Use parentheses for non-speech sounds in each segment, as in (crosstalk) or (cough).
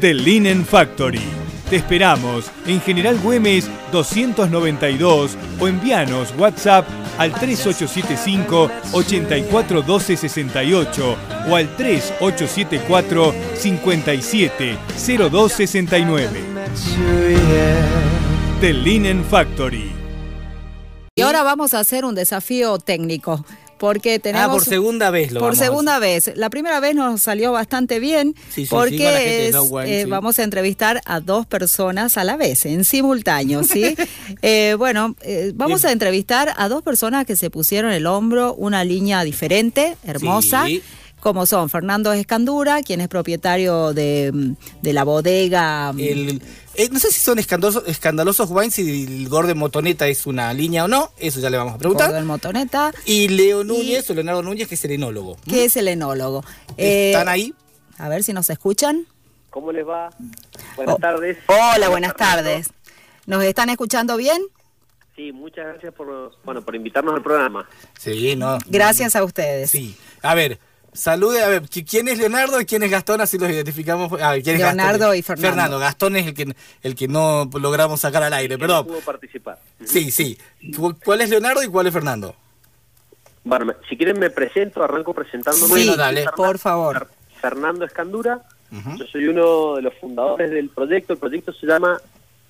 The Linen Factory. Te esperamos en General Güemes 292 o envíanos WhatsApp al 3875 841268 o al 3874 570269. Sure, yeah. The Linen Factory. Y ahora vamos a hacer un desafío técnico. Porque tenemos. Ah, por segunda vez lo Por vamos a segunda vez. La primera vez nos salió bastante bien. Sí, sí, sí, porque de es, No eh, sí. vamos a entrevistar a dos personas a la vez, en simultáneo, ¿sí? (laughs) Eh, bueno, eh, vamos a entrevistar a dos personas que se pusieron el hombro una línea diferente, hermosa. Sí. Como son Fernando Escandura, quien es propietario de, de la bodega. El- eh, no sé si son escandalosos, escandalosos wines, si el Gordon Motoneta es una línea o no, eso ya le vamos a preguntar. Gordon Motoneta, Y Leo Núñez, o Leonardo Núñez, que es el enólogo. que es el enólogo. Eh, ¿Están ahí? A ver si nos escuchan. ¿Cómo les va? Buenas Oh, tardes. Hola, buenas tardes. ¿Nos están escuchando bien? Sí, muchas gracias por, bueno, por invitarnos al programa. Sí, no. Gracias a ustedes. Sí. A ver, salude, a ver, ¿qui- ¿quién es Leonardo y quién es Gastón? Así los identificamos. A ver, ¿quién es Leonardo Gastón? y Fernando. Fernando, Gastón es el que, el que no logramos sacar al aire, Que no perdón. pudo participar. Sí, sí. ¿Cu- ¿Cuál es Leonardo y cuál es Fernando? Bueno, si quieren me presento, arranco presentándome. Sí, Bueno, dale. por favor. Fernando Escandura. Yo soy uno de los fundadores del proyecto. El proyecto se llama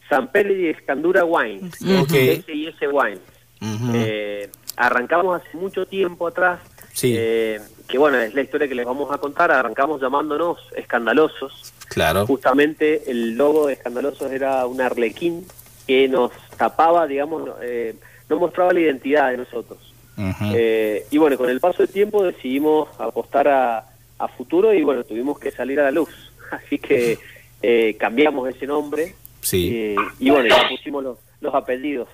San Pérez y Escandura Wines. Ok. S&S Wines. Ujú. Eh, arrancamos hace mucho tiempo atrás. Sí. eh, que bueno, es la historia que les vamos a contar. Arrancamos llamándonos Escandalosos. Claro. Justamente el logo de Escandalosos era un arlequín que nos tapaba, digamos, no- eh, no mostraba la identidad de nosotros. Eh, y bueno, con el paso del tiempo decidimos apostar a, a futuro y bueno, tuvimos que salir a la luz. (laughs) Así que eh, cambiamos ese nombre Sí. eh, y bueno, ya pusimos los, los apellidos.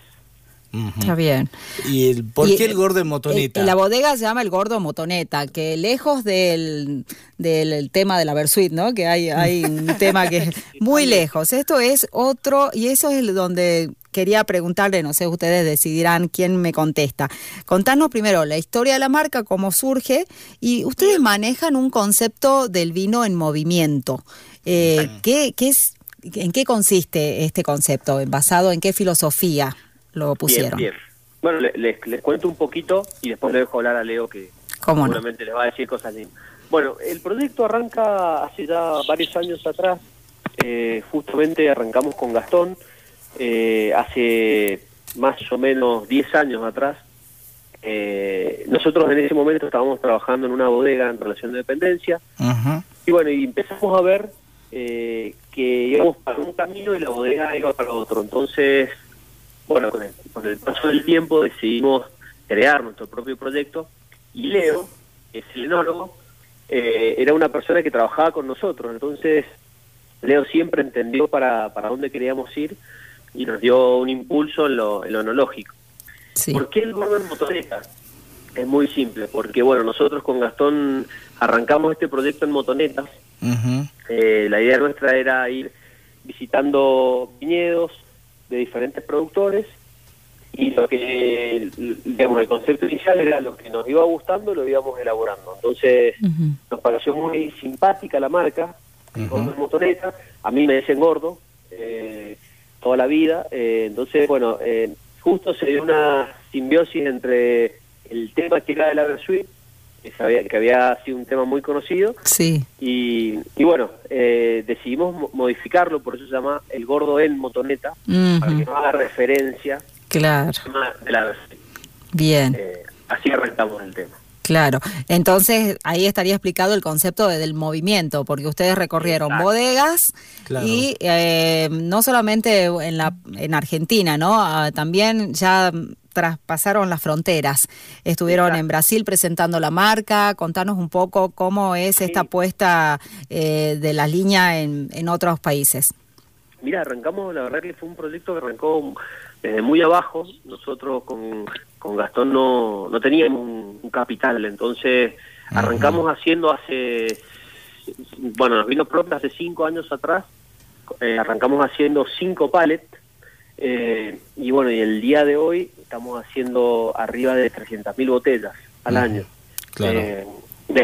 Está bien. ¿Y el, por Y, qué el eh, Gordon Motoneta? eh, la bodega se llama el Gordo Motoneta, que lejos del, del tema de la Versuit, ¿no? Que hay, hay un (laughs) tema que es muy lejos. Esto es otro, y eso es donde quería preguntarle, no sé, ustedes decidirán quién me contesta. Contanos primero la historia de la marca, cómo surge, y ustedes manejan un concepto del vino en movimiento. Eh, ¿qué, qué es, ¿En qué consiste este concepto? ¿Basado en qué filosofía lo pusieron? Bien, bien. Bueno, le- les, les cuento un poquito y después le dejo hablar a Leo que ¿Cómo no? seguramente les va a decir cosas lindas. Bueno, el proyecto arranca hace ya varios años atrás. Eh, justamente arrancamos con Gastón eh, hace más o menos 10 años atrás. Eh, nosotros en ese momento estábamos trabajando en una bodega en relación de dependencia y bueno, y empezamos a ver eh, que íbamos para un camino y la bodega iba para otro. Entonces, bueno, con el, con el paso del tiempo decidimos crear nuestro propio proyecto y Leo, que es el enólogo, eh, era una persona que trabajaba con nosotros. Entonces, Leo siempre entendió para, para dónde queríamos ir y nos dio un impulso en lo, en lo enológico. Sí. ¿Por qué el Gordon Motoneta? Es muy simple, porque bueno, nosotros con Gastón arrancamos este proyecto en motonetas. Eh, la idea nuestra era ir visitando viñedos de diferentes productores y lo que, digamos, el concepto inicial era lo que nos iba gustando, lo íbamos elaborando. Entonces, nos pareció muy simpática la marca, en Motoneta, a mí me dicen gordo eh, toda la vida, eh, entonces, bueno, eh, justo se dio una simbiosis entre el tema que era de la Versuit que, se había, que había sido un tema muy conocido. Sí. Y, y bueno, eh, decidimos mo- modificarlo, por eso se llama El Gordo en Motoneta, para que no haga referencia Claro, de la bien. Eh, así arrancamos el tema. Claro, entonces ahí estaría explicado el concepto de- del movimiento, porque ustedes recorrieron Exacto. bodegas Claro. y eh, no solamente en, la, en Argentina, ¿no? Ah, también ya traspasaron las fronteras. Estuvieron Exacto. en Brasil presentando la marca. Contanos un poco cómo es esta Sí. puesta eh, de la línea en, en otros países. Mira, arrancamos, la verdad que fue un proyecto que arrancó desde muy abajo. Nosotros con, con Gastón no, no teníamos un, un capital, entonces arrancamos haciendo hace, bueno, nos vino propio hace cinco años atrás, eh, arrancamos haciendo cinco pallets, eh, y bueno, y el día de hoy estamos haciendo arriba de 300.000 botellas al año. claro. Eh,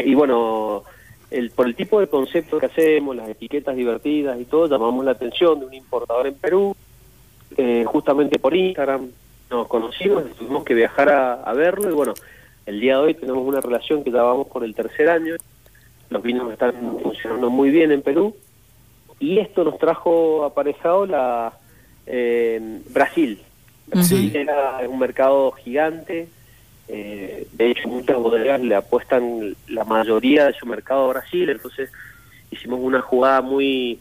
y bueno, el, por el tipo de concepto que hacemos, las etiquetas divertidas y todo, llamamos la atención de un importador en Perú, eh, justamente por Instagram nos conocimos, tuvimos que viajar a, a verlo y bueno, el día de hoy tenemos una relación que ya vamos por el tercer año, los vinos están funcionando muy bien en Perú y esto nos trajo aparejado la eh, Brasil. Brasil Sí. era un mercado gigante, eh, de hecho muchas bodegas le apuestan la mayoría de su mercado a Brasil, entonces hicimos una jugada muy,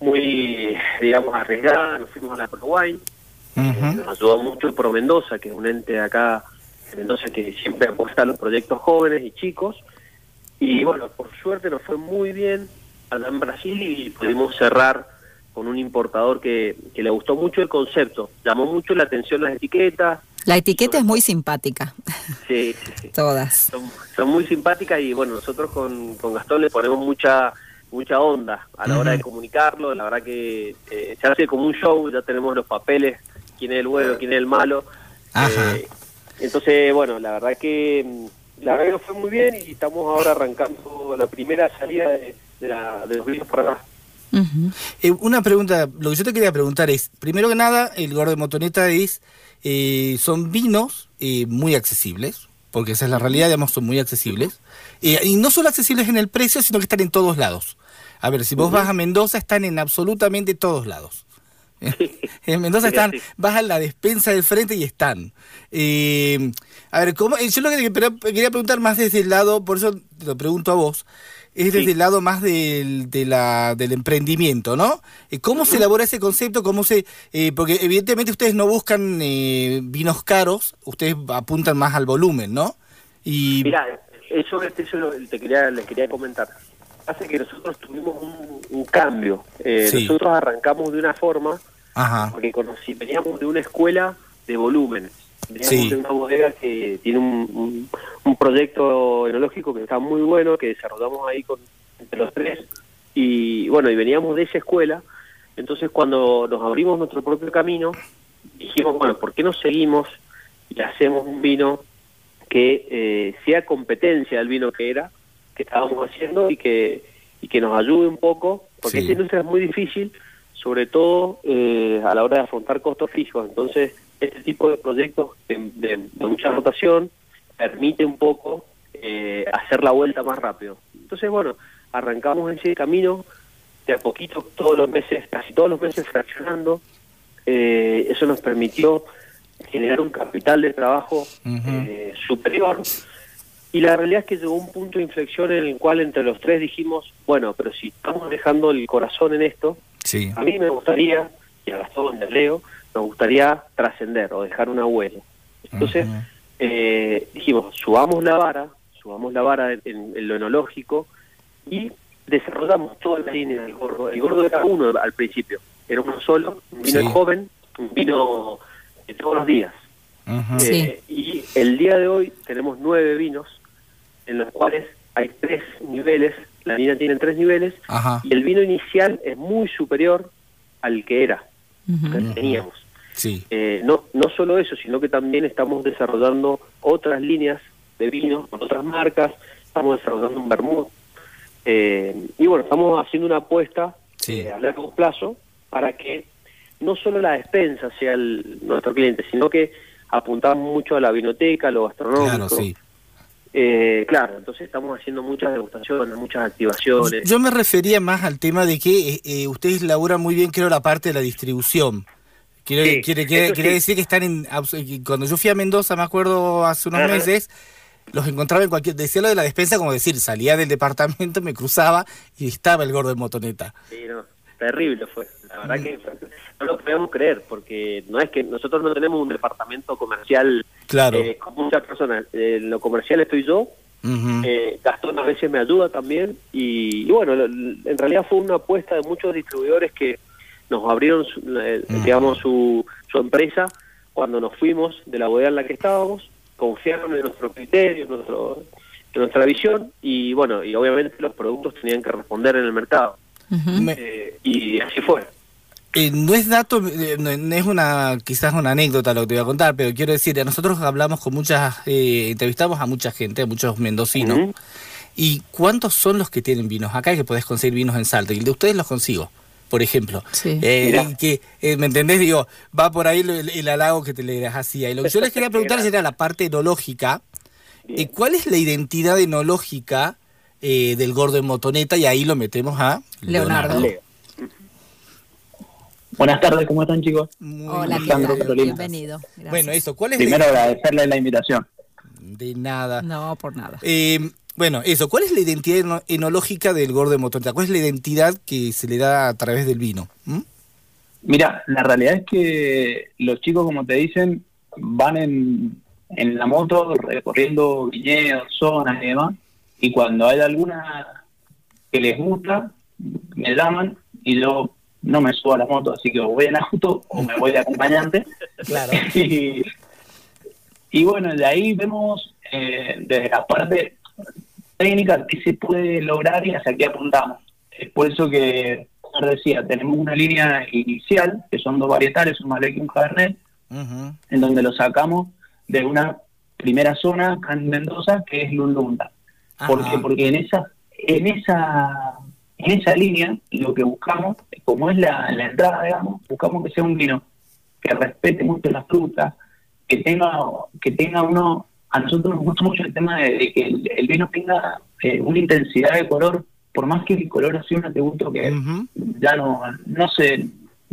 muy, digamos, arriesgada, nos fuimos a la Pro Ujú. nos ayudó mucho el Pro Mendoza, que es un ente acá de Mendoza que siempre apuesta a los proyectos jóvenes y chicos. Y bueno, por suerte nos fue muy bien allá en Brasil y pudimos cerrar con un importador que, que le gustó mucho el concepto, llamó mucho la atención las etiquetas, La etiqueta es muy simpática, sí, sí, sí. (laughs) todas. Son, son muy simpáticas y bueno, nosotros con, con Gastón le ponemos mucha mucha onda a la hora de comunicarlo, la verdad que eh, se hace como un show, ya tenemos los papeles, quién es el bueno, quién es el malo. Ajá. Eh, entonces, bueno, la verdad que mm, la verdad que nos fue muy bien y estamos ahora arrancando la primera salida de, de, la- de los vinos para acá. Eh, una pregunta, lo que yo te quería preguntar es, primero que nada, el gordo de motoneta es, eh, son vinos eh, muy accesibles, porque esa es la realidad, digamos, son muy accesibles. Eh, y no solo accesibles en el precio, sino que están en todos lados. A ver, si vos vas a Mendoza, están en absolutamente todos lados. (laughs) En Mendoza están, vas a la despensa del frente y están. Eh, a ver, ¿cómo? eh, yo lo que quería preguntar más desde el lado, por eso te lo pregunto a vos, es desde Sí. el lado más del, de la, del emprendimiento, ¿no? Eh, ¿Cómo se elabora ese concepto? ¿Cómo se, eh, porque evidentemente ustedes no buscan eh, vinos caros, ustedes apuntan más al volumen, ¿no? Y Mira, eso, eso lo- te quería, les quería comentar. Hace que nosotros tuvimos un, un cambio. Eh, Sí. Nosotros arrancamos de una forma Ajá, porque conocí, veníamos de una escuela de volúmenes. Veníamos Sí. de una bodega que tiene un, un, un proyecto enológico que está muy bueno, que desarrollamos ahí con entre los tres. Y bueno, y veníamos de esa escuela. Entonces, cuando nos abrimos nuestro propio camino, dijimos, bueno, ¿por qué no seguimos y hacemos un vino que eh, sea competencia del vino que era, que estábamos haciendo y que, y que nos ayude un poco? Porque Sí. esta industria es muy difícil, sobre todo eh, a la hora de afrontar costos fijos. Entonces, este tipo de proyectos de, de- de mucha rotación permite un poco eh, hacer la vuelta más rápido. Entonces, bueno, arrancamos ese camino de a poquito, todos los meses, casi todos los meses fraccionando. Eh, eso nos permitió generar un capital de trabajo eh, superior. Y la realidad es que llegó un punto de inflexión en el cual entre los tres dijimos, bueno, pero si estamos dejando el corazón en esto, sí. a mí me gustaría, y a Gastón, a Leo, me gustaría trascender o dejar una huella. Entonces, eh, dijimos, subamos la vara, subamos la vara en, lo enológico y desarrollamos toda la línea del gordo. El gordo era uno al principio, era uno solo, un vino Sí. joven, un vino de todos los días. Eh, y el día de hoy tenemos nueve vinos en los cuales hay tres niveles, la línea tiene tres niveles, Ajá. y el vino inicial es muy superior al que era, que teníamos. Sí. Eh, no, no solo eso, sino que también estamos desarrollando otras líneas de vinos con otras marcas, estamos desarrollando un vermut. Eh, y bueno, estamos haciendo una apuesta Sí. eh, a largo plazo para que no solo la despensa sea el- nuestro cliente, sino que apuntamos mucho a la vinoteca, a lo gastronómico. Claro, sí. Eh, claro, entonces estamos haciendo muchas degustaciones, muchas activaciones. Yo me refería más al tema de que eh, eh, ustedes laburan muy bien, creo, la parte de la distribución. Quiere, Sí, quiere, quiere, eso quiere sí. decir que están en... Cuando yo fui a Mendoza, me acuerdo hace unos Ajá. meses, los encontraba en cualquier... Decía lo de la despensa como decir, salía del departamento, me cruzaba y estaba el gordo de motoneta. Sí, no, terrible fue. La Mm. verdad que no lo podemos creer, porque no es que nosotros no tenemos un departamento comercial Claro. eh, con muchas personas. Eh, en lo comercial estoy yo, eh, Gastón a veces me ayuda también, y, y bueno, lo- en realidad fue una apuesta de muchos distribuidores que nos abrieron, su- eh, Mm. digamos, su, su empresa cuando nos fuimos de la bodega en la que estábamos, confiaron en nuestro criterio, en, nuestro, en nuestra visión, y bueno, y obviamente los productos tenían que responder en el mercado. Me- Eh, y así fue. Eh, no es dato, eh, no, no es una quizás una anécdota lo que te voy a contar, pero quiero decir, nosotros hablamos con muchas, eh, entrevistamos a mucha gente, a muchos mendocinos. ¿Y cuántos son los que tienen vinos? Acá que podés conseguir vinos en Salta, y el de ustedes los consigo, por ejemplo. Sí. Eh, y que, eh, ¿me entendés? Digo, va por ahí el, el halago que te le hacía. Y lo que yo les quería preguntar (laughs) era la parte enológica. Eh, ¿Cuál es la identidad enológica eh, del gordo en motoneta? Y ahí lo metemos a Leonardo. Leo. Buenas tardes, ¿cómo están chicos? Muy Hola, ¿qué bien. Alejandro. Bienvenido. Gracias. Bueno, eso, ¿cuál es Primero la agradecerle la invitación. de nada? No, por nada. Eh, bueno, eso, ¿cuál es la identidad eno- enológica del gordo de motoneta? ¿Cuál es la identidad que se le da a través del vino? ¿Mm? Mira, la realidad es que los chicos, como te dicen, van en, en la moto recorriendo viñedos, zonas y demás, y cuando hay alguna que les gusta, me llaman y yo no me subo a la moto, así que o voy en auto o me voy de acompañante. (laughs) Claro. (laughs) y, y bueno, de ahí vemos eh, desde la parte técnica que se puede lograr y hacia qué apuntamos. Es por eso que, como decía, tenemos una línea inicial, que son dos varietales, un Malbec y un Cabernet, en donde lo sacamos de una primera zona acá en Mendoza, que es Lulunda. ¿Por Ajá. qué? Porque en esa, en esa, en esa línea lo que buscamos, como es la, la entrada, digamos, buscamos que sea un vino que respete mucho la fruta, que tenga, que tenga uno, a nosotros nos gusta mucho el tema de, de que el, el vino tenga eh, una intensidad de color, por más que el color así un atributo que ya no, no se,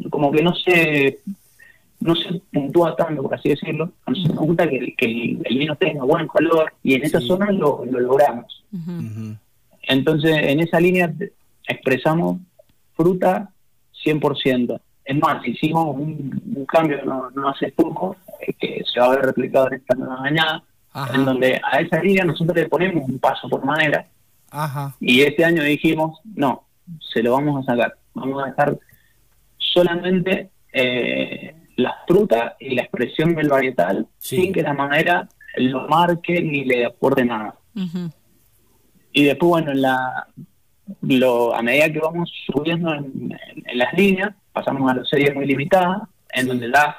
como que no se, no se puntúa tanto, por así decirlo. A nosotros nos gusta que, el- que el, el vino tenga buen color y en esa Sí. zona lo, lo logramos. Entonces, en esa línea expresamos fruta 100%. Es más, hicimos un, un cambio no, no hace poco, eh, que se va a ver replicado en esta nueva añada, Ajá. en donde a esa línea nosotros le ponemos un paso por madera Ajá. y este año dijimos, no, se lo vamos a sacar. Vamos a dejar solamente eh, la fruta y la expresión del varietal Sí. sin que la madera lo marque ni le aporte nada. Y después, bueno, en la, lo, a medida que vamos subiendo en, en- en las líneas, pasamos a las series muy limitadas, en donde ya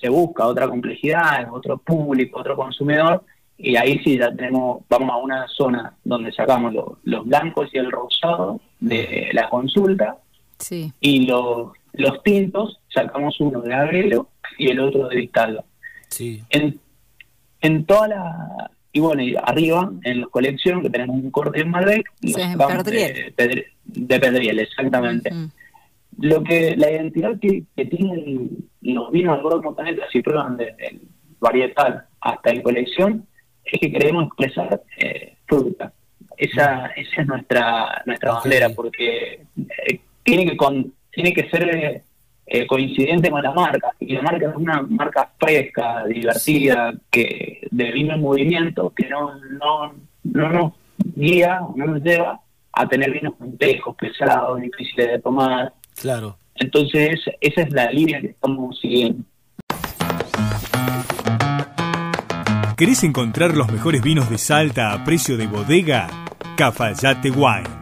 se busca otra complejidad, otro público, otro consumidor, y ahí sí ya tenemos, vamos a una zona donde sacamos lo- los blancos y el rosado de la consulta, Sí. y los, los tintos sacamos uno de agrelo y el otro de Vistalba Sí. en, en toda la y bueno y arriba en la colección que tenemos un corte en Malbec Sí, de, Pedri- de Pedriel exactamente. Lo que la identidad que, que tienen los vinos del Gordo Montañeta si prueban desde el varietal hasta el colección es que queremos expresar eh, fruta. Esa esa es nuestra nuestra bandera porque eh, tiene que con, tiene que ser eh, coincidente con la marca y la marca es una marca fresca divertida que de vino en movimiento que no no no nos guía no nos lleva a tener vinos complejos pesados difíciles de tomar Claro. entonces esa es la línea que estamos siguiendo ¿Querés encontrar los mejores vinos de Salta a precio de bodega? Cafayate Wines.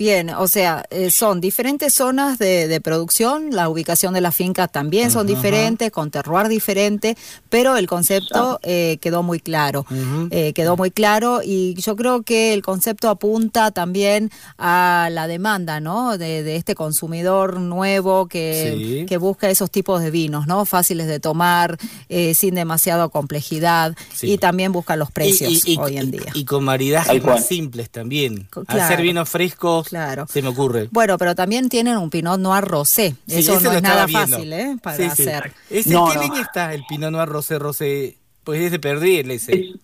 Bien, o sea, eh, son diferentes zonas de, de producción, la ubicación de las fincas también son diferentes, con terroir diferente, pero el concepto eh, quedó muy claro, eh, quedó muy claro y yo creo que el concepto apunta también a la demanda, ¿no? De, de este consumidor nuevo que, Sí. que busca esos tipos de vinos, ¿no? Fáciles de tomar, eh, sin demasiada complejidad Sí. y también busca los precios Y- y- y- hoy en día. Y con maridajes más simples también. Hacer vinos frescos, Claro. se me ocurre. Bueno, pero también tienen un Pinot Noir rosé. Sí, Eso ese no es nada viendo. fácil, ¿eh? Para Sí, sí. hacer. ¿Ese No, qué no. línea está el Pinot Noir Rosé Rosé? Pues es de Perdriel ese. Es-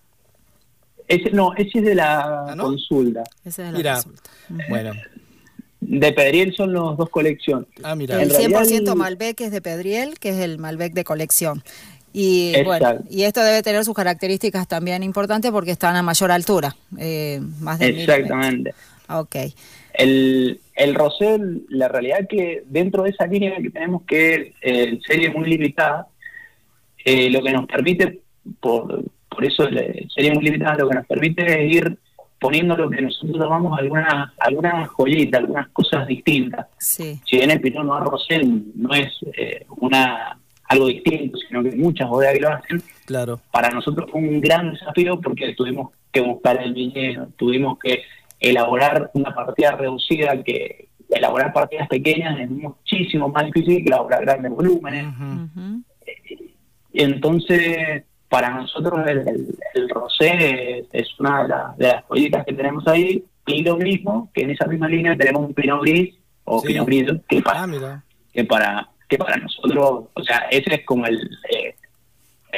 ese, no, ese es de la ¿Ah, no? consulta. Esa es la Mira, consulta. bueno. De Pedriel son los dos colecciones. Ah, mira. El En realidad 100% el- Malbec es de Pedriel, que es el Malbec de colección. Y Exacto. bueno, y esto debe tener sus características también importantes porque están a mayor altura, eh, más de mil Exactamente. Ok. El, el rosé, la realidad que dentro de esa línea que tenemos que eh, serie muy limitada, eh, lo que nos permite, por, por eso la serie muy limitada, lo que nos permite es ir poniendo lo que nosotros llamamos algunas algunas joyitas, algunas cosas distintas. Sí. Si bien el Pinot Noir Rosé no es eh, una algo distinto, sino que muchas bodegas que lo hacen, Claro. para nosotros fue un gran desafío porque tuvimos que buscar el viñedo, tuvimos que elaborar una partida reducida, que elaborar partidas pequeñas es muchísimo más difícil que elaborar grandes volúmenes. Y entonces, para nosotros el, el- el rosé es, es una de, la- de las joyitas que tenemos ahí, y lo mismo que en esa misma línea tenemos un pinot gris o Sí. pinot gris que para, Ah, que para que para nosotros, o sea, ese es como el eh,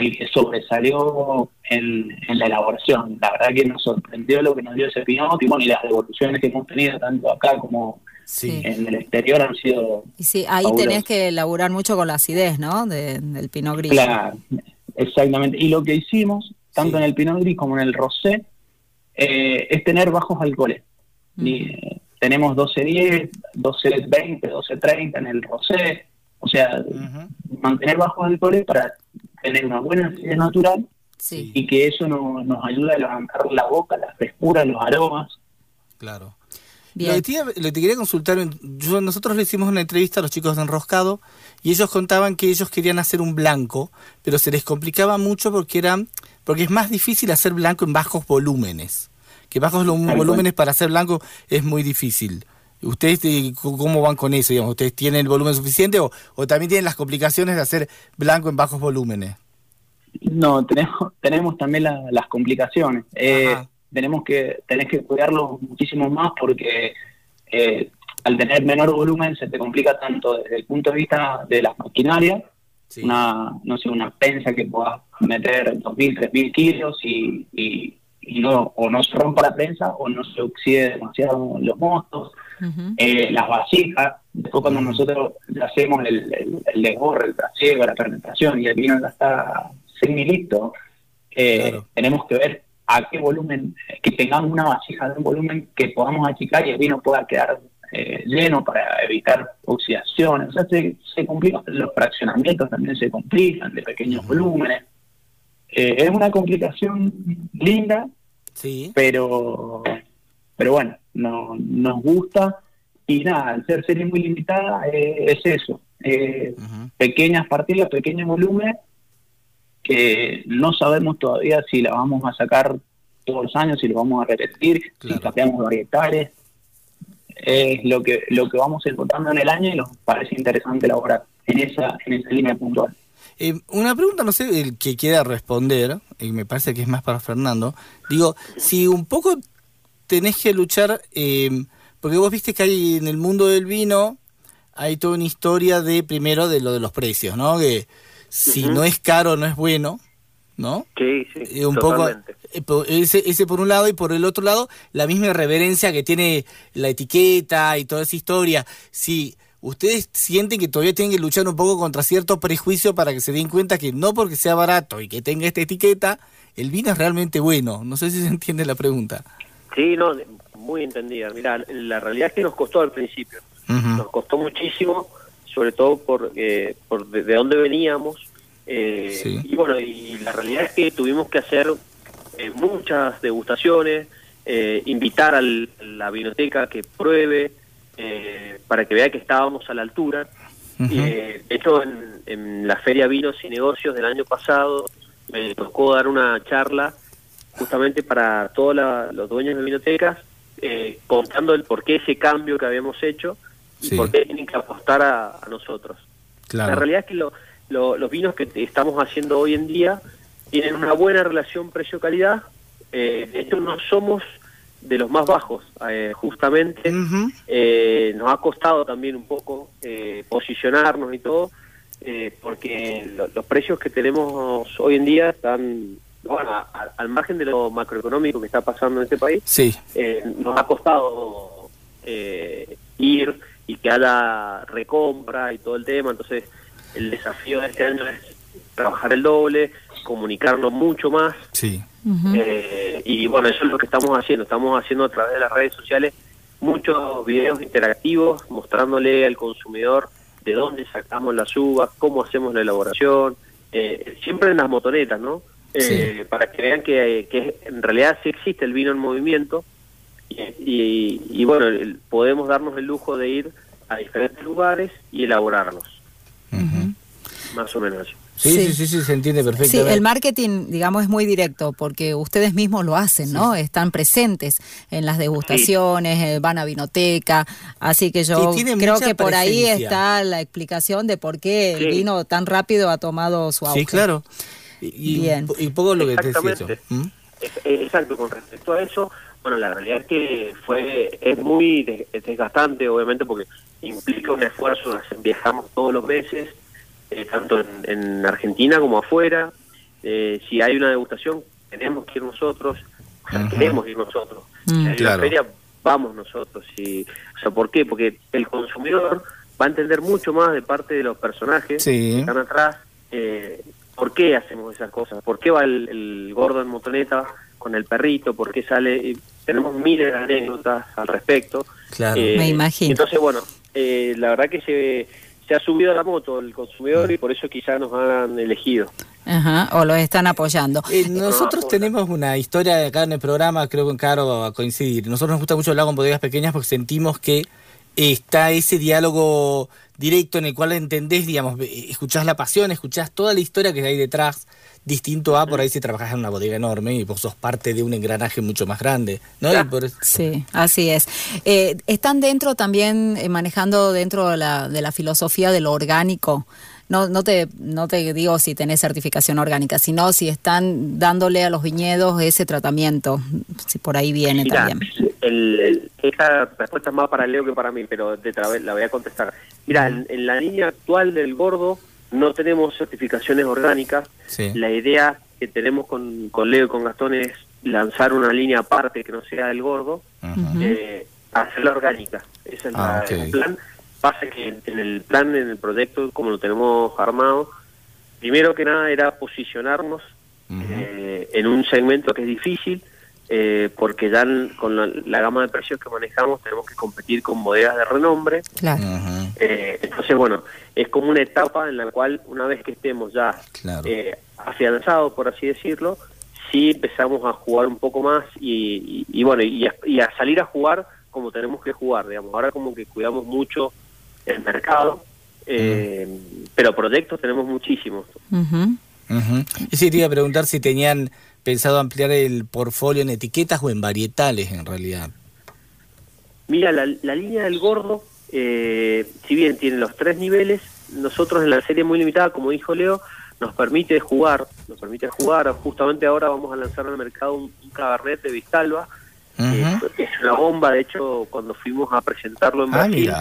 el que sobresalió en, en la elaboración. La verdad que nos sorprendió lo que nos dio ese pinot y bueno, y las devoluciones que hemos tenido tanto acá como Sí. en el exterior han sido Y sí, ahí tenés que elaborar mucho con la acidez, ¿no? De- del Pinot Gris. Claro, exactamente. Y lo que hicimos, tanto Sí. en el Pinot Gris como en el Rosé, eh, es tener bajos alcoholes. Y, eh, tenemos 12.10, 12.20, 12.30 en el Rosé. O sea, mantener bajos alcoholes para tener una buena acidez natural Sí. y que eso no- nos ayuda a levantar la boca, la frescura, los aromas. Claro. Bien. Lo que, te, iba- lo que te quería consultar, yo, nosotros le hicimos una entrevista a los chicos de Enroscado y ellos contaban que ellos querían hacer un blanco, pero se les complicaba mucho porque era, porque es más difícil hacer blanco en bajos volúmenes. Que bajos volúmenes para hacer blanco es muy difícil. ¿Ustedes eh, cómo van con eso? Digamos? ¿Ustedes tienen el volumen suficiente o, o también tienen las complicaciones de hacer blanco en bajos volúmenes? No, tenemos, tenemos también la- las complicaciones. Eh, tenemos que, tenés que cuidarlo muchísimo más porque eh, al tener menor volumen se te complica tanto desde el punto de vista de las maquinarias, Sí. una, no sé, una pensa que puedas meter 2.000, 3.000 kilos y, y, y no, o no se rompa la prensa o no se oxide demasiado los mostos. Eh, las vasijas, después cuando nosotros hacemos el, el, el desborre, el trasiego, la fermentación y el vino ya está semi listo, eh, Claro. tenemos que ver a qué volumen, que tengamos una vasija de un volumen que podamos achicar y el vino pueda quedar eh, lleno para evitar oxidaciones. O sea, se, se complican, los fraccionamientos también se complican de pequeños volúmenes. Eh, es una complicación linda, Sí. pero pero bueno, no, nos gusta y nada, al ser serie muy limitada eh, es eso, eh, pequeñas partidas, pequeños volúmenes que no sabemos todavía si la vamos a sacar todos los años, si lo vamos a repetir, Claro. si cambiamos varietales, es lo que lo que vamos encontrando en el año y nos parece interesante elaborar en esa en esa línea puntual. Eh, una pregunta, no sé, el que quiera responder, y me parece que es más para Fernando. Digo, si un poco tenés que luchar, eh, porque vos viste que hay en el mundo del vino, hay toda una historia de, primero, de lo de los precios, ¿no? Que si no es caro, no es bueno, ¿no? Sí, sí, Eh, un totalmente. poco eh, ese, ese por un lado y por el otro lado la misma irreverencia que tiene la etiqueta y toda esa historia si ustedes sienten que todavía tienen que luchar un poco contra cierto prejuicio para que se den cuenta que no porque sea barato y que tenga esta etiqueta el vino es realmente bueno no sé si se entiende la pregunta Sí, no, muy entendida. Mira, la realidad es que nos costó al principio. Nos costó muchísimo, sobre todo por, eh, por de, de dónde veníamos. Eh, Sí. Y bueno, y la realidad es que tuvimos que hacer eh, muchas degustaciones, eh, invitar a la vinoteca que pruebe, eh, para que vea que estábamos a la altura. Eh, de hecho, en, en la Feria Vinos y Negocios del año pasado me tocó dar una charla justamente para todos los dueños de vinotecas, eh, contando el por qué ese cambio que habíamos hecho y Sí. por qué tienen que apostar a, a nosotros. Claro. La realidad es que lo- lo- los vinos que estamos haciendo hoy en día tienen una buena relación precio-calidad. Eh, de hecho, no somos de los más bajos, eh, justamente. Eh, nos ha costado también un poco eh, posicionarnos y todo, eh, porque lo- los precios que tenemos hoy en día están, bueno, a- al margen de lo macroeconómico que está pasando en este país, Sí, eh, nos ha costado eh, ir y que haya recompra y todo el tema, entonces el desafío de este año es trabajar el doble, comunicarnos mucho más, sí. Eh, y bueno, eso es lo que estamos haciendo. Estamos haciendo a través de las redes sociales muchos videos interactivos mostrándole al consumidor de dónde sacamos las uvas, cómo hacemos la elaboración, eh, siempre en las motonetas, ¿no? Eh, Para que vean que, que en realidad sí existe el vino en movimiento y, y- y, bueno, el- podemos darnos el lujo de ir a diferentes lugares y elaborarlos, más o menos. así. Sí, sí, sí, sí, se entiende Sí, perfectamente. el marketing, digamos, es muy directo porque ustedes mismos lo hacen, ¿no? Están presentes en las degustaciones, eh, van a vinoteca, así que yo Sí, creo que por ahí está la explicación de por qué el Sí. vino tan rápido ha tomado su auge. Sí, claro. Y, y- Bien. y poco lo que te decía. ¿Mm? Ex- Exacto, con respecto a eso, bueno, la realidad es que fue es muy des- desgastante, obviamente, porque implica un esfuerzo, viajamos todos los meses, eh, tanto en, en Argentina como afuera. Eh, si hay una degustación, tenemos que ir nosotros, o sea, queremos ir nosotros. Mm. Si hay Claro. una feria, vamos nosotros. Y, o sea, ¿por qué? Porque el consumidor va a entender mucho más de parte de los personajes Sí. que están atrás, eh, por qué hacemos esas cosas, por qué va el, el gordo en motoneta con el perrito, por qué sale, y tenemos miles de anécdotas al respecto. Claro. Eh, Me imagino. Entonces, bueno, eh, la verdad que se, se ha subido a la moto el consumidor y por eso quizás nos han elegido. Ajá, o lo están apoyando. Eh, nosotros tenemos una historia acá en el programa, creo que en Caro va a coincidir. Nosotros nos gusta mucho hablar con bodegas pequeñas porque sentimos que está ese diálogo directo en el cual entendés, digamos, escuchás la pasión, escuchás toda la historia que hay detrás, distinto a por ahí si trabajás en una bodega enorme y vos sos parte de un engranaje mucho más grande, ¿no? Y por- Sí, así es. Eh, ¿Están dentro también eh, manejando dentro de la, de la filosofía de lo orgánico? No, no, te, no te digo si tenés certificación orgánica, sino si están dándole a los viñedos ese tratamiento, si por ahí viene Mira, también. El, esta respuesta es más para Leo que para mí, pero de otra vez la voy a contestar. Mira, en, en la línea actual del gordo no tenemos certificaciones orgánicas. Sí. La idea que tenemos con, con Leo y con Gastón es lanzar una línea aparte que no sea del gordo, Ujú. eh, hacerla orgánica. Ese es Ah, la- ok. el plan. Pasa que en, el plan, en el proyecto, como lo tenemos armado, primero que nada era posicionarnos eh, en un segmento que es difícil, eh, porque ya en- con la, la gama de precios que manejamos tenemos que competir con bodegas de renombre. Claro. Eh, entonces, bueno, es como una etapa en la cual una vez que estemos ya Claro. eh, afianzados, por así decirlo, sí empezamos a jugar un poco más y, y- y bueno, y a, y a salir a jugar como tenemos que jugar, digamos. Ahora como que cuidamos mucho el mercado, eh, pero proyectos tenemos muchísimos. Y sí, te iba a preguntar si tenían pensado ampliar el portfolio en etiquetas o en varietales en realidad. Mira, la, la línea del gordo, eh, si bien tiene los tres niveles, nosotros en la serie muy limitada, como dijo Leo, nos permite jugar, nos permite jugar. Justamente ahora vamos a lanzar al mercado un, un cabernet de Vistalba, que es una bomba. De hecho, cuando fuimos a presentarlo en Ah, Brasil,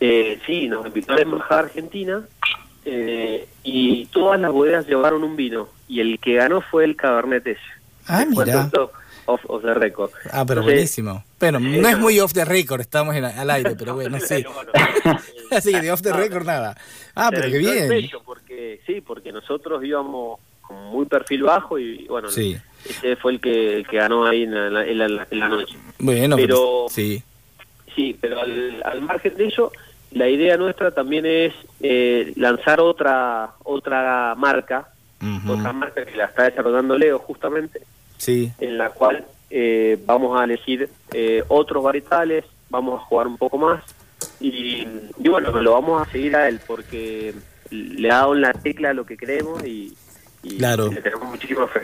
eh, sí, nos invitó a la embajada argentina eh, y todas las bodegas llevaron un vino y el que ganó fue el cabernet ese. Ah, mira. del top of, of the record. Ah, pero Entonces, buenísimo. Bueno, no es muy off the record, estamos en- al aire, pero bueno, (laughs) sí. (laughs) Así que de off the record nada. Ah, pero qué Pero bien. bello porque sí, porque nosotros íbamos con muy perfil bajo y bueno, Sí. ese fue el que, el que ganó ahí en la, en la- en la noche. Bueno, Pero- sí. Sí, pero al, al margen de eso, la idea nuestra también es eh, lanzar otra otra marca, Ujú. otra marca que la está desarrollando Leo justamente, Sí. en la cual eh, vamos a elegir eh, otros varietales, vamos a jugar un poco más y, y bueno, lo vamos a seguir a él porque le ha dado en la tecla lo que queremos y, y Claro. le tenemos muchísima fe.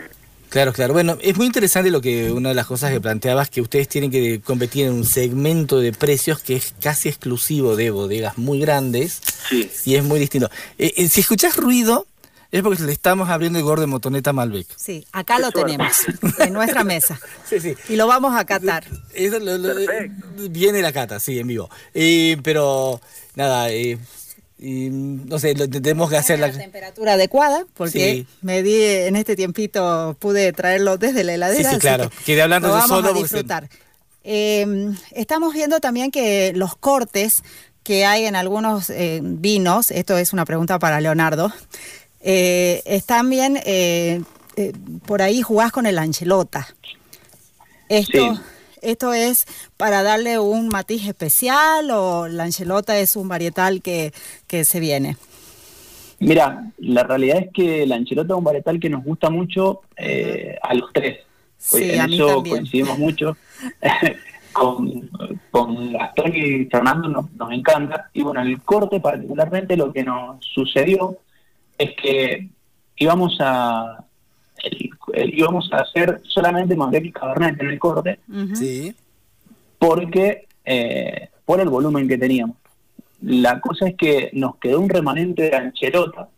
Claro, claro. Bueno, es muy interesante lo que una de las cosas que planteabas, que ustedes tienen que competir en un segmento de precios que es casi exclusivo de bodegas muy grandes Sí. y es muy distinto. Eh, eh, si escuchás ruido, es porque le estamos abriendo el gordo de motoneta Malbec. Sí, acá lo tenemos, en nuestra mesa. (laughs) Sí, sí. Y lo vamos a catar. Eso lo- lo- Perfecto. viene la cata, sí, en vivo. Eh, pero, nada, eh, y, no sé, lo, tenemos que hacer la la... temperatura adecuada, porque Sí. me di en este tiempito, pude traerlo desde la heladera. Sí, sí, claro. que Quedé hablando lo yo vamos solo a porque se- disfrutar. Eh, estamos viendo también que los cortes que hay en algunos eh, vinos, esto es una pregunta para Leonardo, eh, están bien, eh, eh, por ahí jugás con el anchelota. Esto, Sí. ¿Esto es para darle un matiz especial o la anchelota es un varietal que, que se viene? Mira, la realidad es que la ancherota es un varietal que nos gusta mucho eh, a los tres. Sí, en a mí eso también. coincidimos mucho. (laughs) con, con Gastón y Fernando nos, nos encanta. Y bueno, en el corte particularmente lo que nos sucedió es que íbamos a el- el- íbamos a hacer solamente Malbec y Cabernet en el corte. Sí. porque eh, por el volumen que teníamos. La cosa es que nos quedó un remanente de ancherota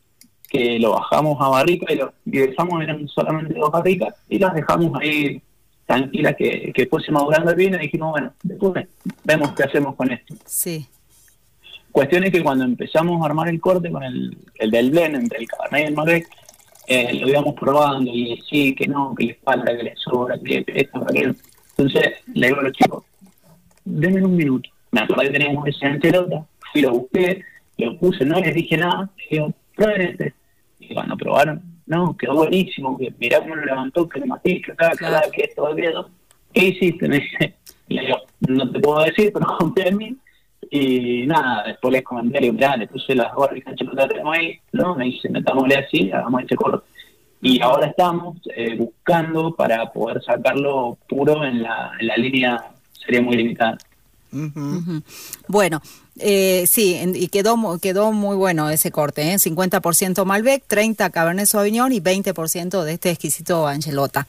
que lo bajamos a barrica y lo y dejamos, eran solamente dos barricas y las dejamos ahí tranquilas que, que fuese madurando el vino y dijimos, bueno, después vemos qué hacemos con esto. Sí. Cuestión es que cuando empezamos a armar el corte con el, el del blend entre el Cabernet y el Malbec, eh, lo íbamos probando y sí, que no, que le falta, que le sobra, que esto, que aquello. Entonces le digo a los chicos, denme un minuto. Me acordé que teníamos ese antelota, fui, lo busqué, lo puse, no les dije nada, les digo, prueben este. Y cuando probaron, no, quedó buenísimo, que mirá cómo lo levantó, que le maté, que acá, que esto, que aquello. ¿Qué hiciste? Me dice, y le digo, no te puedo decir, pero (laughs) confía en mí. Y nada, después les comenté, le mirá, le puse las barricas de que tenemos ahí, no, me dice, metámosle así, hagamos este corte. Y ahora estamos eh, buscando para poder sacarlo puro en la, en la línea serie muy limitada. Bueno, eh, sí, en- y quedó, quedó muy bueno ese corte, ¿eh? 50% Malbec, 30 Cabernet Sauvignon y 20% de este exquisito Angelota.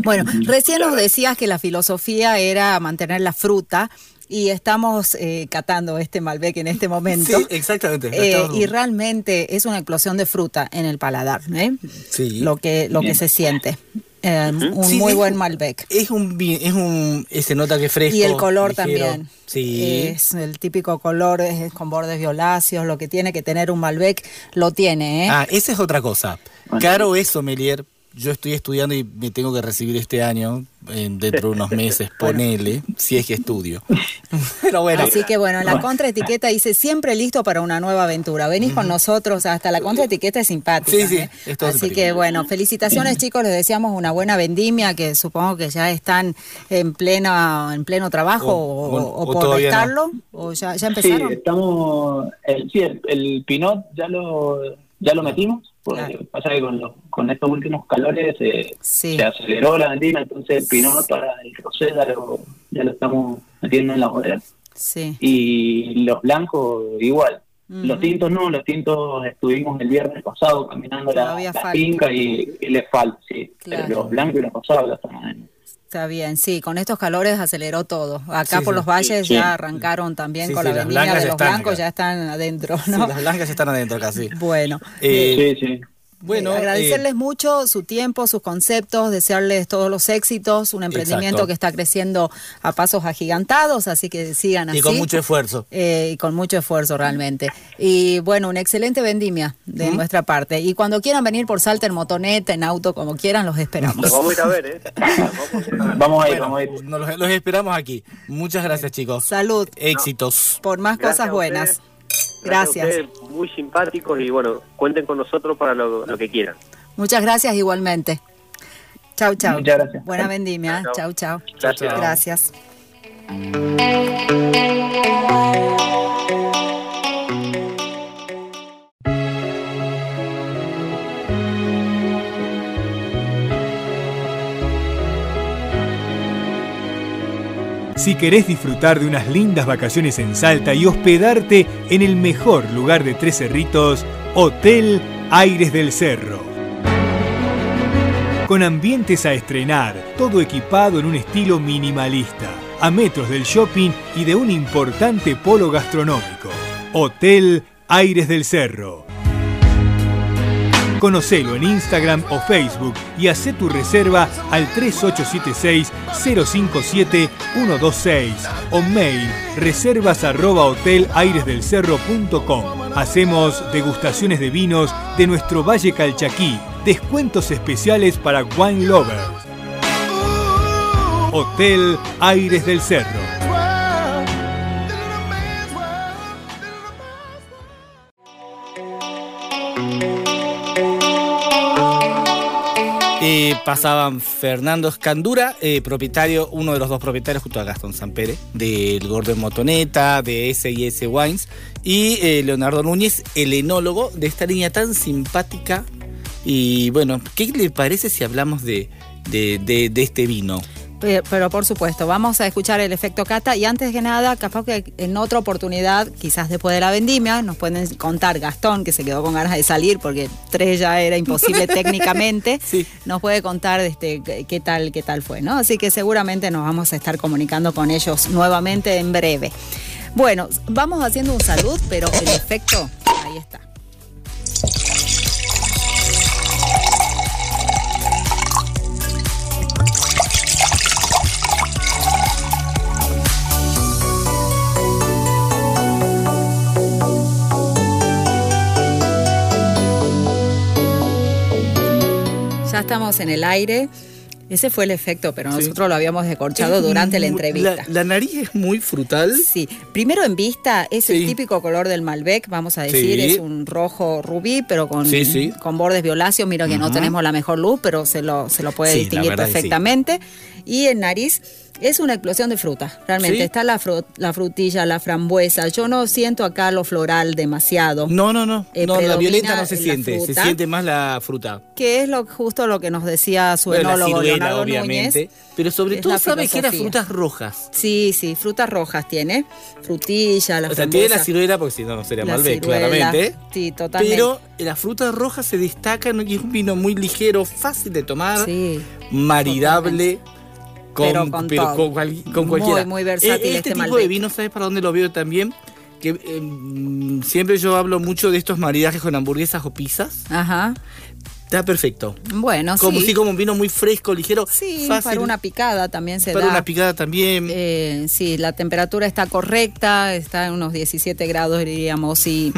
Bueno, recién nos decías que la filosofía era mantener la fruta y estamos eh, catando este Malbec en este momento. Sí, exactamente. Eh, y realmente es una explosión de fruta en el paladar, ¿eh? Sí. lo que lo que se siente. Eh, un Sí, muy buen Malbec. Es un es un se nota que es fresco. Y el color ligero. también. Sí. Es el típico color es con bordes violáceos, lo que tiene que tener un Malbec, lo tiene, ¿eh? Ah, esa es otra cosa. Bueno. Caro es sommelier. Yo estoy estudiando y me tengo que recibir este año, en- dentro de unos meses, (laughs) ponele, si es que estudio. (laughs) Pero bueno, Así que bueno, la contraetiqueta dice siempre listo para una nueva aventura. Venís con nosotros, hasta la contraetiqueta es simpática. Sí, sí, ¿eh? es todo Así que bueno, felicitaciones chicos, les deseamos una buena vendimia, que supongo que ya están en plena, en pleno trabajo O- o, bueno, o o por no. estarlo, o ya, ya Sí, empezaron. estamos. El, sí, el, el Pinot ya lo, ya lo metimos, porque Claro. pasa que con, los- con estos últimos calores eh, Sí. se aceleró la vendimia, entonces el Pinot para el rosé ya lo, ya lo estamos metiendo en la bodega. Sí. Y los blancos igual. Los tintos no, los tintos estuvimos el viernes pasado caminando la, finca y, y les falta, sí. Claro. Pero los blancos y los ya están adentro. Está bien, sí, con estos calores aceleró todo. Acá Sí, por sí. los valles Sí. ya arrancaron también Sí, con sí, la blancas de los blancos, acá. ya están adentro, sí, ¿no? las blancas ya están adentro casi. Bueno, Eh, sí, sí. Bueno, Eh, agradecerles eh, mucho su tiempo, sus conceptos, desearles todos los éxitos, un emprendimiento Exacto. que está creciendo a pasos agigantados, así que sigan así. y con mucho esfuerzo. Eh, y con mucho esfuerzo realmente. Y bueno, una excelente vendimia de nuestra parte. Y cuando quieran venir por Salta en motoneta, en auto, como quieran, los esperamos. Los vamos a ir a ver, ¿eh? Vamos a ir. Vamos a ir, Bueno, vamos a ir. nos los, los esperamos aquí. Muchas gracias, chicos. Salud, Éxitos. por más Gracias cosas a buenas. Gracias. ustedes, muy simpáticos y bueno, cuenten con nosotros para lo, lo que quieran. Muchas gracias igualmente. Chau, chau. Muchas gracias. Buena vendimia. Chau, Chau, chau. Gracias. Gracias. Si querés disfrutar de unas lindas vacaciones en Salta y hospedarte en el mejor lugar de Tres Cerritos, Hotel Aires del Cerro. Con ambientes a estrenar, todo equipado en un estilo minimalista, a metros del shopping y de un importante polo gastronómico. Hotel Aires del Cerro. Conocelo en Instagram o Facebook y haz tu reserva al 3876-057-126 o mail reservas arroba. Hacemos degustaciones de vinos de nuestro Valle Calchaquí, descuentos especiales para wine lovers. Hotel Aires del Cerro. Pasaban Fernando Escandura, eh, propietario, uno de los dos propietarios junto a Gastón Sampere, del Gordon Motoneta, de S&S Wines, y eh, Leonardo Núñez, el enólogo de esta línea tan simpática. Y bueno, ¿qué le parece si hablamos de, de, de- de este vino? Pe- Pero por supuesto, vamos a escuchar el efecto cata y antes que nada, capaz que en otra oportunidad, quizás después de la vendimia, nos pueden contar Gastón, que se quedó con ganas de salir porque tres ya era imposible (laughs) técnicamente, Sí. nos puede contar este, qué qué tal, qué tal fue, ¿no? Así que seguramente nos vamos a estar comunicando con ellos nuevamente en breve. Bueno, vamos haciendo un salud, pero el efecto, ahí está. Estamos en el aire. Ese fue el efecto, pero nosotros lo habíamos descorchado Es durante la entrevista. La, la nariz es muy frutal. Sí, primero en vista es el típico color del Malbec, vamos a decir, Sí. es un rojo rubí, pero con, con bordes violáceos. Mira que no tenemos la mejor luz, pero se lo, se lo puede distinguir perfectamente. Y en nariz es una explosión de fruta, realmente. Sí. Está la, fru- la frutilla, la frambuesa. Yo no siento acá lo floral demasiado. No, no, no. Eh, no la violeta no se siente. Se siente más la fruta. Que es lo, justo lo que nos decía su Bueno, la enólogo ciruela, Leonardo obviamente. Núñez. Pero sobre todo sabe que eran frutas rojas. Sí, sí, frutas rojas tiene. Frutilla, la o sea, tiene la frambuesa. ciruela porque si no, no sería La Malbec, ciruela. claramente. Sí, totalmente. Pero la fruta roja se destaca y es un vino muy ligero, fácil de tomar, Sí. maridable. Con, Pero con todo. con, cual- con Muy, cualquiera. muy versátil Eh, Este este tipo de vino, ¿sabes para dónde lo veo también? Que eh, mm, siempre yo hablo mucho de estos maridajes con hamburguesas o pizzas. Ajá. Está perfecto. Bueno, Como sí. sí, como un vino muy fresco, ligero, Sí, fácil. para una picada también se para da. una picada también. Eh, sí, la temperatura está correcta, está en unos 17 grados, diríamos, y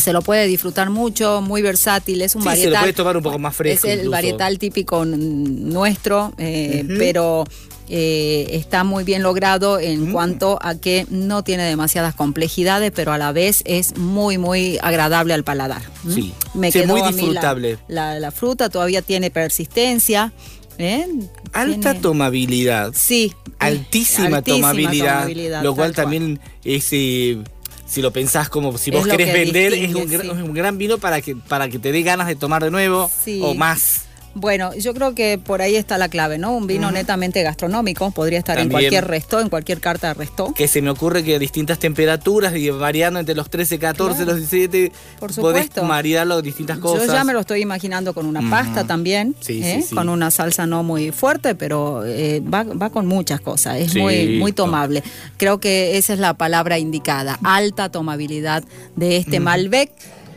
se lo puede disfrutar mucho, muy versátil, es un Sí, se varietal. lo puede tomar un poco más fresco Es el incluso. varietal típico nuestro, eh, pero eh, está muy bien logrado en Mm. cuanto a que no tiene demasiadas complejidades, pero a la vez es muy, muy agradable al paladar. Sí. Me Sí, quedó muy a mí la- disfrutable. La, la fruta todavía tiene persistencia. ¿eh? Alta Tiene- tomabilidad. Sí. Altísima, altísima tomabilidad, tomabilidad, Lo cual tal cual. también es. eh, si lo pensás como si vos querés que vender, es un, gran, sí. es un gran vino para que, para que te dé ganas de tomar de nuevo Sí. o más. Bueno, yo creo que por ahí está la clave, ¿no? Un vino netamente gastronómico, podría estar en cualquier resto, en cualquier carta de resto. Que se me ocurre que a distintas temperaturas y variando entre los 13, 14, Claro. los 17, Por podés supuesto. maridarlo con distintas cosas. Yo ya me lo estoy imaginando con una pasta también, Sí, ¿eh? sí, sí. con una salsa no muy fuerte, pero eh, va, va con muchas cosas, es muy, muy tomable. Creo que esa es la palabra indicada, alta tomabilidad de este Malbec,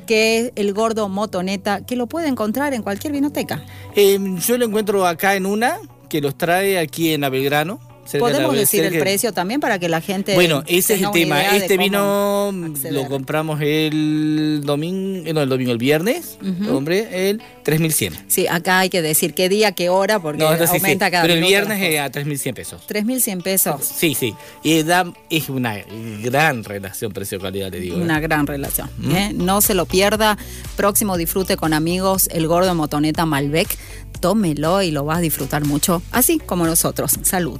que es el gordo motoneta, que lo puede encontrar en cualquier vinoteca. Eh, yo lo encuentro acá en una que los trae aquí en la Belgrano. Podemos decir el precio también para que la gente. Bueno, ese es el tema. Este vino acceder. lo compramos el domingo, eh, no, el domingo, el viernes. Ujú. Lo compré el 3100. Sí, acá hay que decir qué día, qué hora, porque No, no, sí, sí. aumenta cada Pero el viernes eh, cosas. a 3100 pesos. 3.100 pesos. Sí, sí. Y da, es una gran relación precio-calidad, le digo. ¿eh? Una gran relación. ¿eh? No se lo pierda. Próximo disfrute con amigos, el gordo motoneta Malbec. Tómelo y lo vas a disfrutar mucho, así como nosotros. Salud.